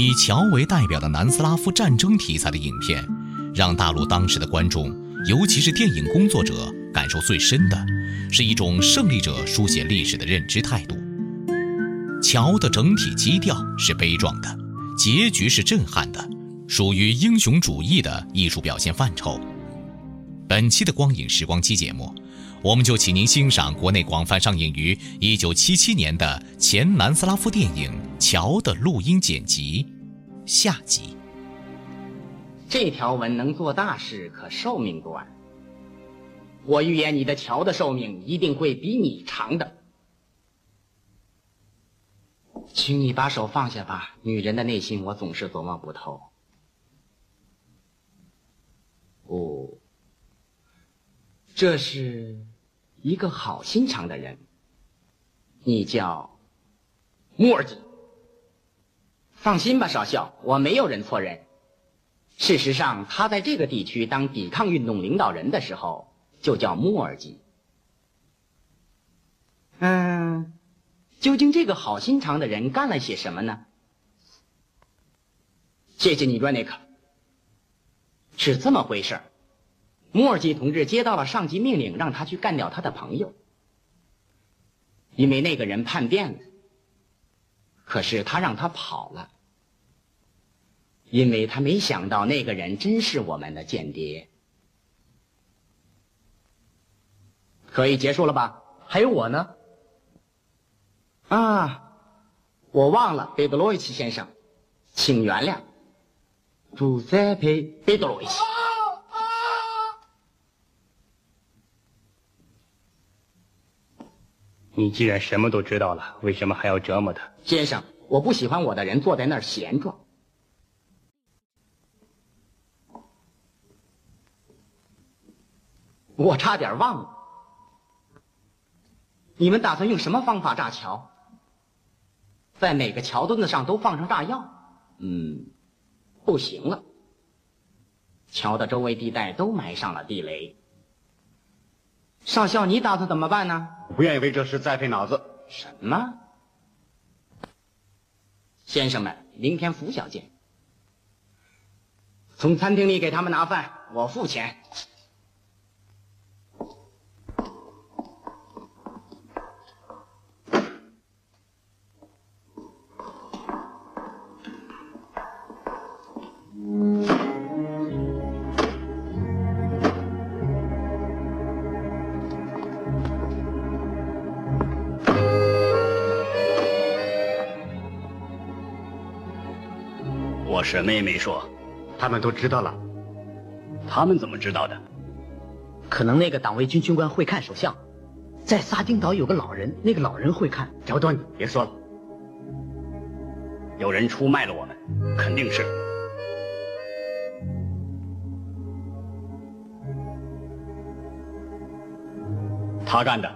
以乔为代表的南斯拉夫战争题材的影片，让大陆当时的观众，尤其是电影工作者，感受最深的，是一种胜利者书写历史的认知态度。乔的整体基调是悲壮的，结局是震撼的，属于英雄主义的艺术表现范畴。本期的光影时光机节目，我们就请您欣赏国内广泛上映于1977年的前南斯拉夫电影《乔》的录音剪辑下集。这条文能做大事，可寿命短。我预言你的桥的寿命一定会比你长的。请你把手放下吧，女人的内心我总是琢磨不透。哦，这是一个好心肠的人，你叫木尔基。放心吧，少校，我没有认错人。事实上，他在这个地区当抵抗运动领导人的时候，就叫木尔基。嗯，究竟这个好心肠的人干了些什么呢？谢谢你，瑞内克。是这么回事儿，木尔基同志接到了上级命令，让他去干掉他的朋友，因为那个人叛变了。可是他让他跑了，因为他没想到那个人真是我们的间谍。可以结束了吧？还有我呢？啊，我忘了，贝德罗维奇先生，请原谅，朱塞佩·贝德罗维奇。你既然什么都知道了，为什么还要折磨他？先生，我不喜欢我的人坐在那儿闲着。我差点忘了，你们打算用什么方法炸桥？在每个桥墩子上都放上炸药？嗯，不行了。桥的周围地带都埋上了地雷。上校，你打算怎么办呢？不愿意为这事再费脑子。什么？先生们，明天拂晓见。从餐厅里给他们拿饭，我付钱。我什么也没说，他们都知道了。他们怎么知道的？可能那个党卫军军官会看手相，在撒丁岛有个老人，那个老人会看。乔多，你别说了。有人出卖了我们，肯定是。他干的，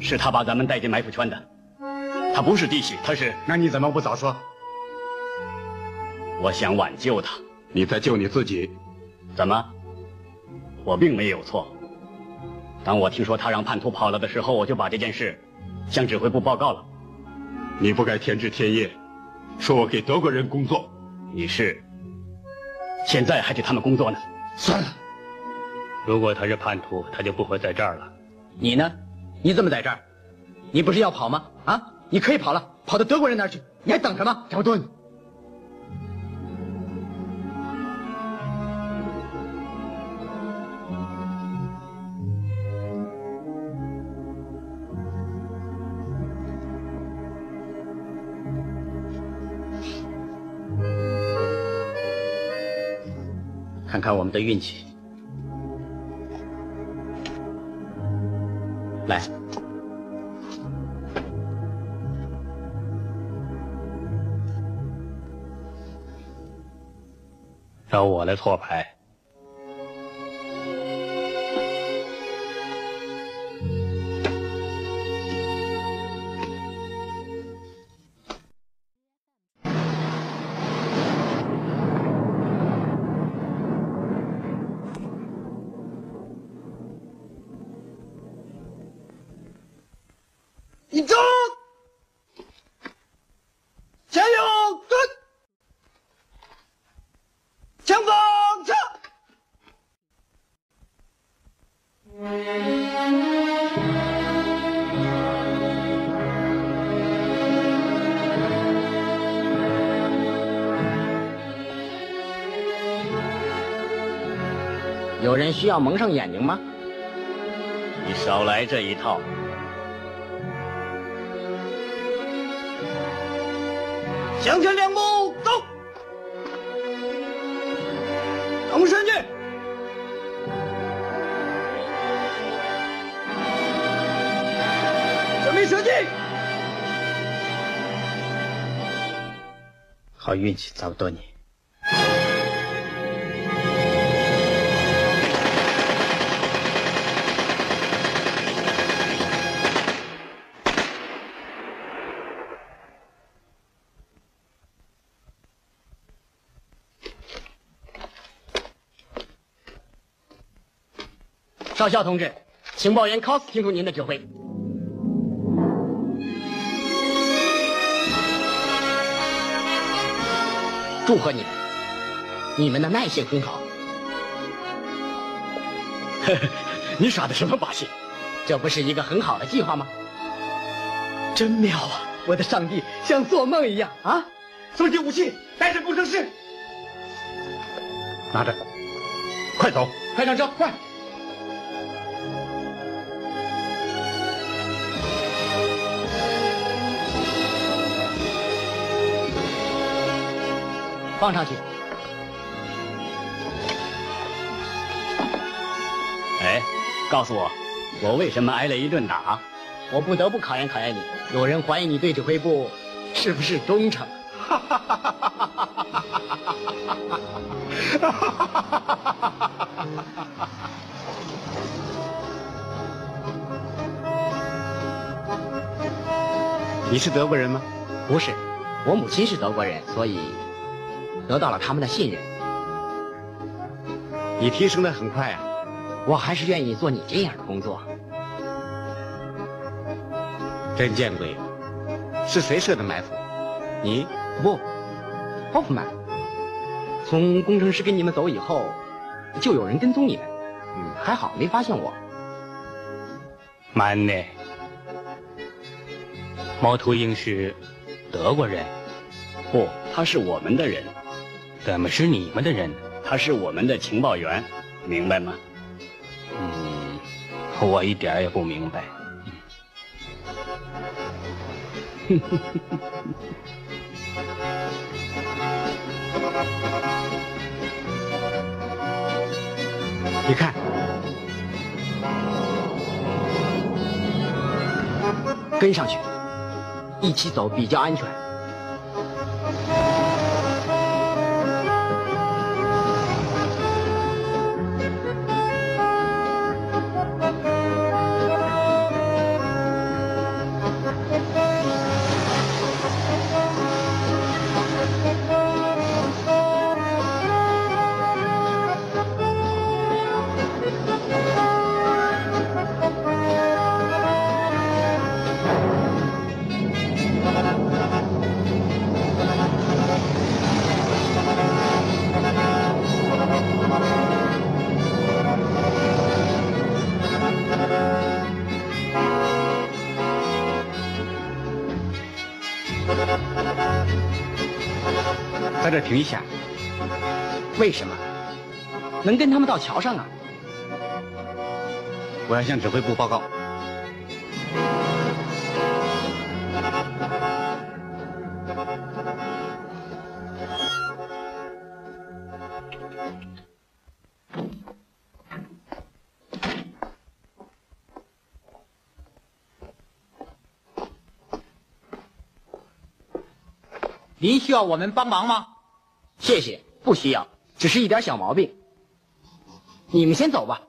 是他把咱们带进埋伏圈的。他不是弟媳，他是……那你怎么不早说？我想挽救他。你在救你自己？怎么？我并没有错。当我听说他让叛徒跑了的时候，我就把这件事向指挥部报告了。你不该天知天夜，说我给德国人工作。你是，现在还给他们工作呢。算了。如果他是叛徒，他就不会在这儿了。你呢？你怎么在这儿？你不是要跑吗？啊，你可以跑了，跑到德国人那儿去。你还等什么？乔顿。看看我们的运气。来，找我来错牌。有人需要蒙上眼睛吗？你少来这一套。向前两步，走。动身去。准备射击。好运气，找不到你。少校同志，情报员 cos 听从您的指挥。祝贺你们，你们的耐性很好。你耍的什么把戏？这不是一个很好的计划吗？真妙啊！我的上帝，像做梦一样啊！收集武器，带上工程师，拿着，快走，快上车，快！放上去。哎，告诉我，我为什么挨了一顿打？我不得不考验考验你。有人怀疑你对指挥部是不是忠诚？你是德国人吗？不是，我母亲是德国人，所以得到了他们的信任。你提升的很快啊！我还是愿意做你这样的工作。真见鬼！是谁设的埋伏？你？不，霍夫曼。从工程师跟你们走以后，就有人跟踪你们。嗯，还好没发现我。曼内，猫头鹰是德国人？不，他是我们的人。怎么是你们的人？他是我们的情报员，明白吗？嗯，我一点也不明白。你看，跟上去，一起走比较安全。你想为什么？能跟他们到桥上啊？我要向指挥部报告。您需要我们帮忙吗？谢谢，不需要，只是一点小毛病。你们先走吧。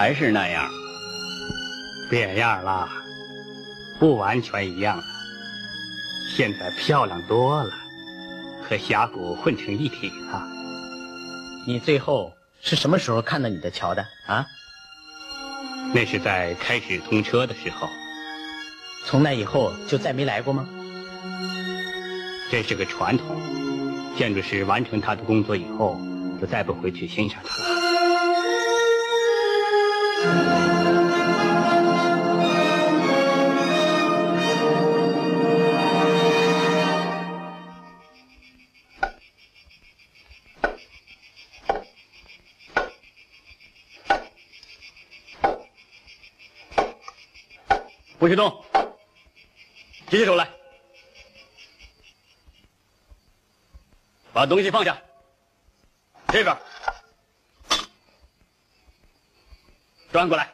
还是那样，变样了，不完全一样了。现在漂亮多了，和峡谷混成一体了。你最后是什么时候看到你的桥的啊？那是在开始通车的时候，从那以后就再没来过吗？这是个传统。建筑师完成他的工作以后，就再不回去欣赏它了。不许动！举起手来。把东西放下，这边，转过来，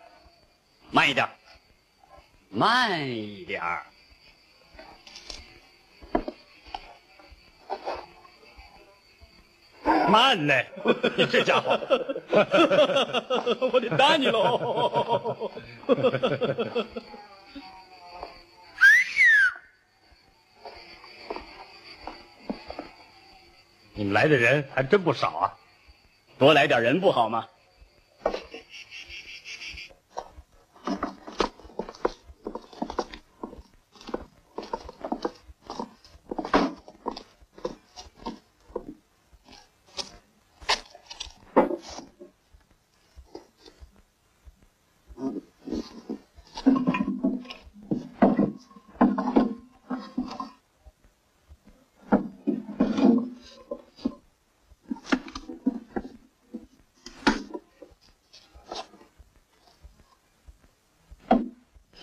慢一点，慢一点。慢呢！你这家伙，我得打你喽！你们来的人还真不少啊，多来点人不好吗？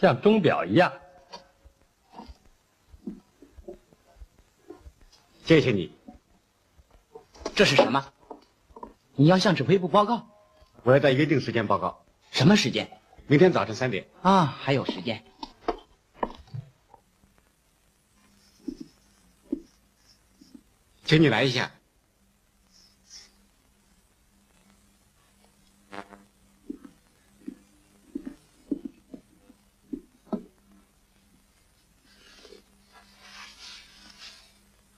像钟表一样。谢谢你。这是什么？你要向指挥部报告？我要在约定时间报告。什么时间？明天早晨三点。啊，还有时间。请你来一下。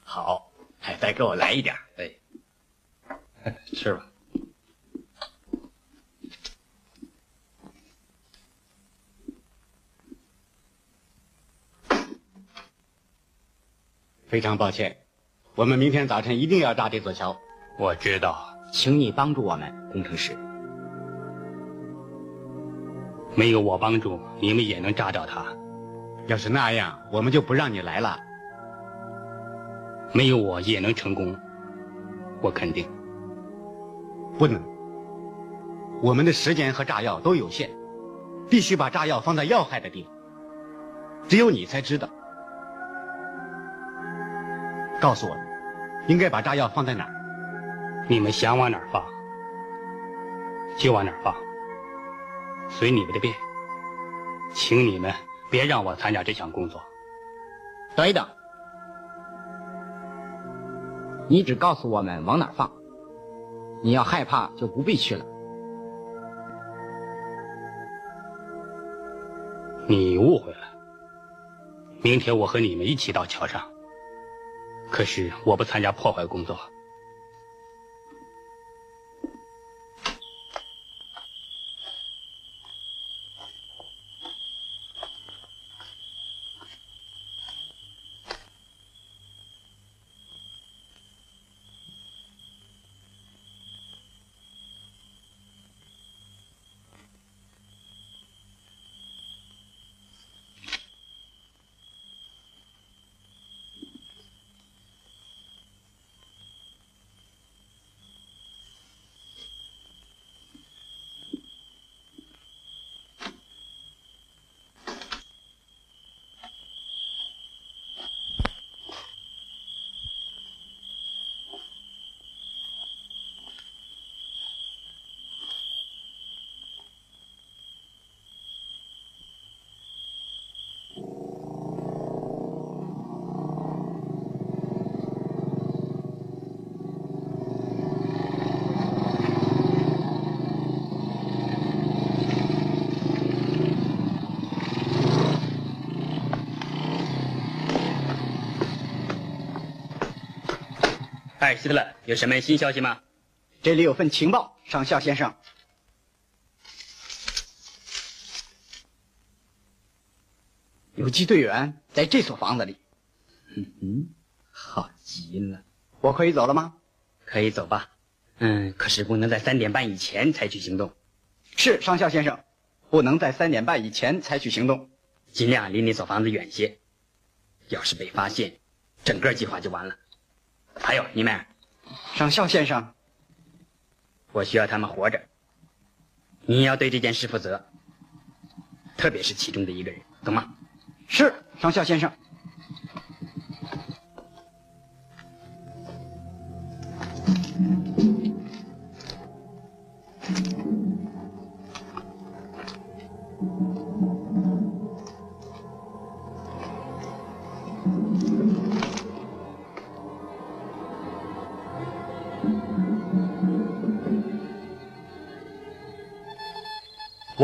好，哎，再给我来一点，哎，吃吧。非常抱歉，我们明天早晨一定要炸这座桥。我知道，请你帮助我们，工程师。没有我帮助，你们也能炸掉它。要是那样，我们就不让你来了。没有我也能成功，我肯定。不能，我们的时间和炸药都有限，必须把炸药放在要害的地方。只有你才知道。告诉我，应该把炸药放在哪儿？你们想往哪儿放，就往哪儿放，随你们的便。请你们别让我参加这项工作。等一等，你只告诉我们往哪儿放，你要害怕就不必去了。你误会了。明天我和你们一起到桥上。可是我不参加破坏工作。艾希特勒，有什么新消息吗？这里有份情报，上校先生。游击队员在这所房子里。嗯哼，好极了。我可以走了吗？可以走吧。嗯，可是不能在三点半以前采取行动。是，上校先生，不能在三点半以前采取行动。尽量离那所房子远些。要是被发现，整个计划就完了。还有，你们，上校先生，我需要他们活着。你要对这件事负责，特别是其中的一个人，懂吗？是，上校先生。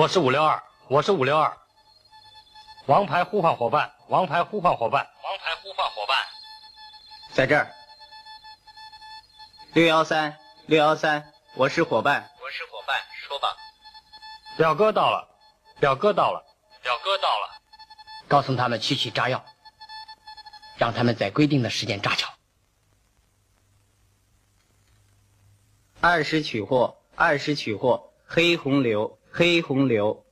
我是五六二，我是五六二。王牌呼唤伙伴，王牌呼唤伙伴，王牌呼唤伙伴，在这儿。六幺三，六幺三，我是伙伴，我是伙伴，说吧。表哥到了，表哥到了，表哥到了。告诉他们去取炸药，让他们在规定的时间炸桥。按时取货，按时取货，黑红流，黑洪流。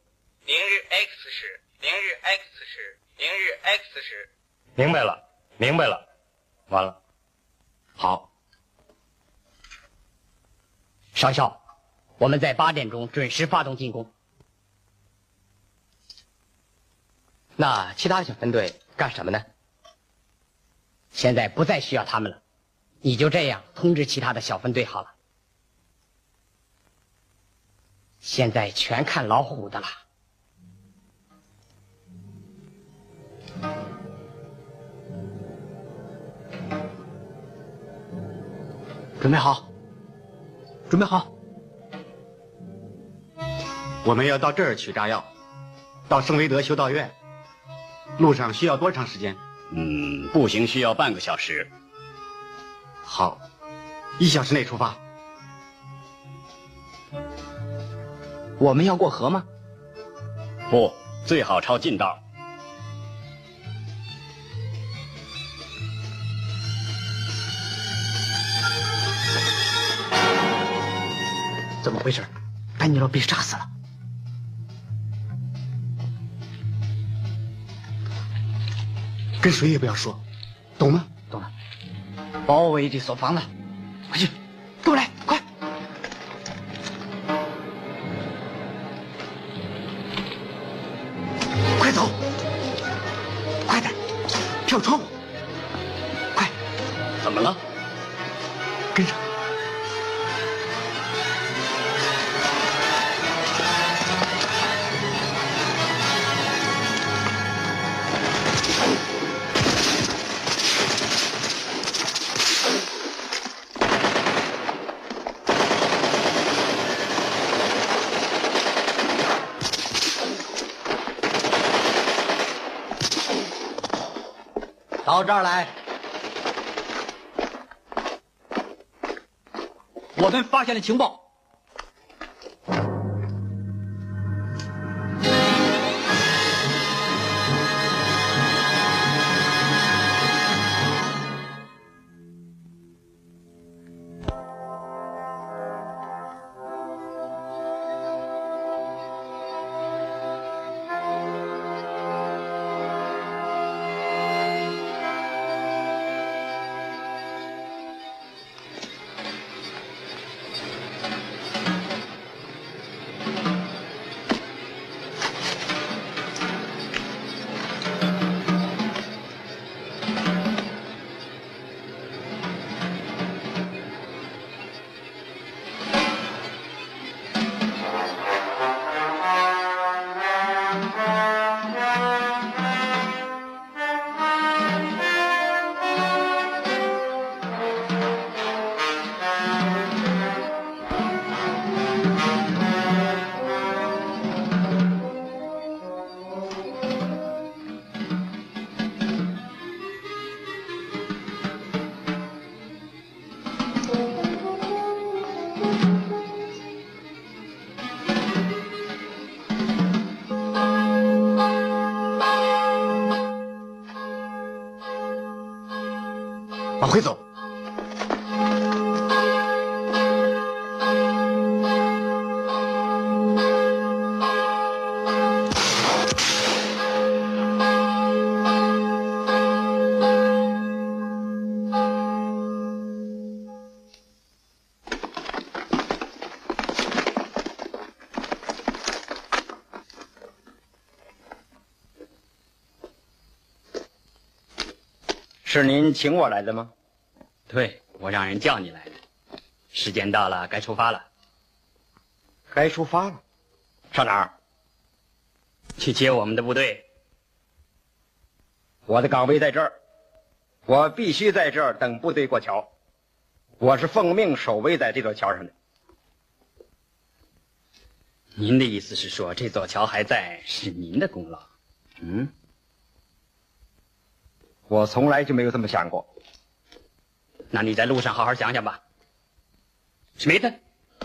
明日 X 时，明日 X 时，明日 X 时。明白了，明白了，完了。好，少校，我们在八点钟准时发动进攻。那其他小分队干什么呢？现在不再需要他们了，你就这样通知其他的小分队好了。现在全看老虎的了。准备好，准备好。我们要到这儿取炸药，到圣维德修道院。路上需要多长时间？嗯，步行需要半个小时。好，一小时内出发。我们要过河吗？不，最好抄近道。怎么回事？丹尼洛被杀死了。跟谁也不要说，懂吗？懂了。包围这所房子，快去，跳窗户，快！怎么了？跟上。到这儿来，我们发现了情报。是您请我来的吗？对，我让人叫你来的。时间到了，该出发了。该出发了，上哪儿？去接我们的部队。我的岗位在这儿，我必须在这儿等部队过桥。我是奉命守卫在这座桥上的。您的意思是说，这座桥还在是您的功劳？嗯，我从来就没有这么想过。那你在路上好好想想吧。史密斯，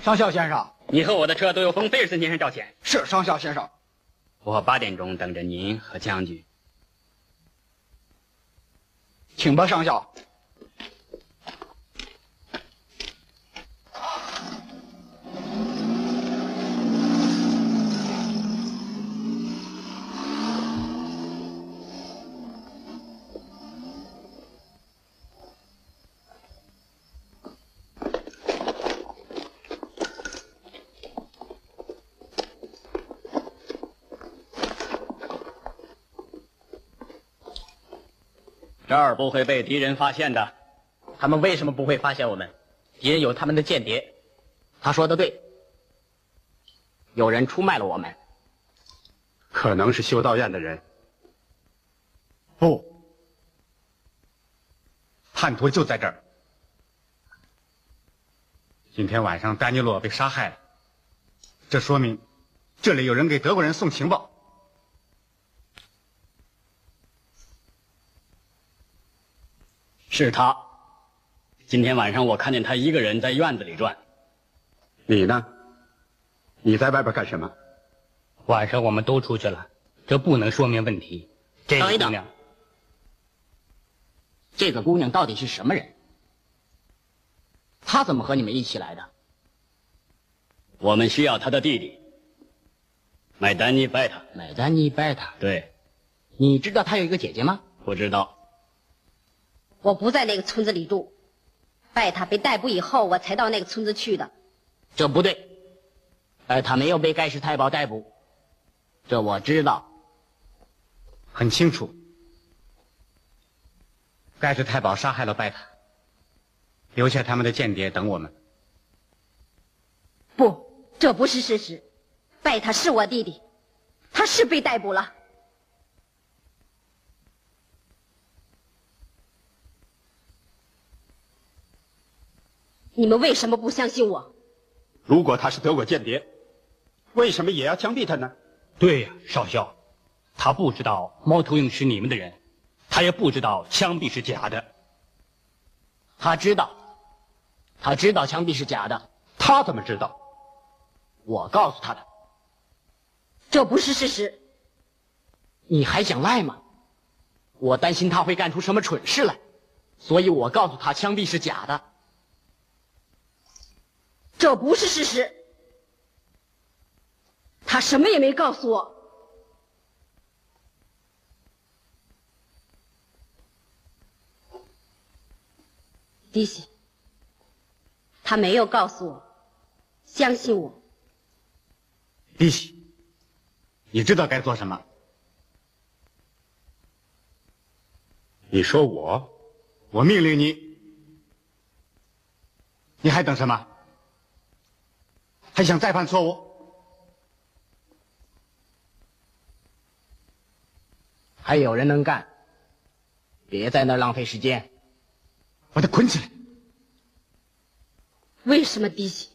上校先生，你和我的车都有冯菲尔森先生照钱。是上校先生。我八点钟等着您和将军。请吧，上校。这儿不会被敌人发现的。他们为什么不会发现我们？敌人有他们的间谍。他说的对。有人出卖了我们。可能是修道院的人。不，叛徒就在这儿。今天晚上丹尼洛被杀害了，这说明这里有人给德国人送情报。是他。今天晚上我看见他一个人在院子里转。你呢？你在外边干什么？晚上我们都出去了，这不能说明问题。这个姑娘，这个姑娘到底是什么人？她怎么和你们一起来的？我们需要她的弟弟，麦丹尼·贝塔。麦丹尼·贝塔。对。你知道她有一个姐姐吗？不知道。我不在那个村子里住，拜塔被逮捕以后，我才到那个村子去的。这不对，呃，他没有被盖世太保逮捕，这我知道，很清楚。盖世太保杀害了拜塔，留下他们的间谍等我们。不，这不是事实，拜塔是我弟弟，他是被逮捕了。你们为什么不相信我？如果他是德国间谍，为什么也要枪毙他呢？对呀，少校，他不知道猫头鹰是你们的人，他也不知道枪毙是假的。他知道，他知道枪毙是假的。他怎么知道？我告诉他的。这不是事实。你还想赖吗？我担心他会干出什么蠢事来，所以我告诉他枪毙是假的。这不是事实，他什么也没告诉我。迪西，他没有告诉我，相信我。迪西，你知道该做什么？你说我，我命令你，你还等什么？还想再犯错误？还有人能干，别在那儿浪费时间。把他捆起来。为什么低息？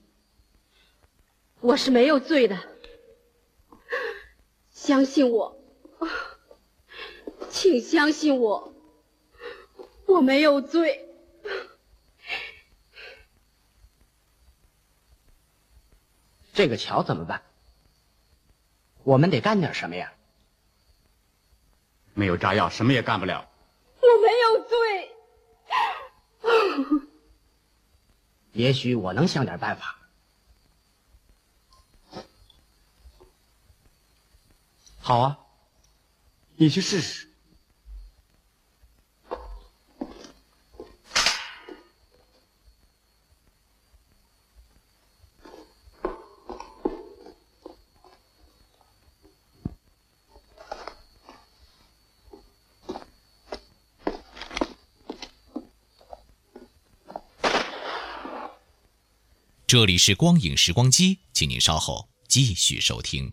我是没有罪的，相信我，请相信我，我没有罪。这个桥怎么办？我们得干点什么呀？没有炸药，什么也干不了。我没有罪。也许我能想点办法。好啊，你去试试。这里是光影时光机，请您稍后继续收听。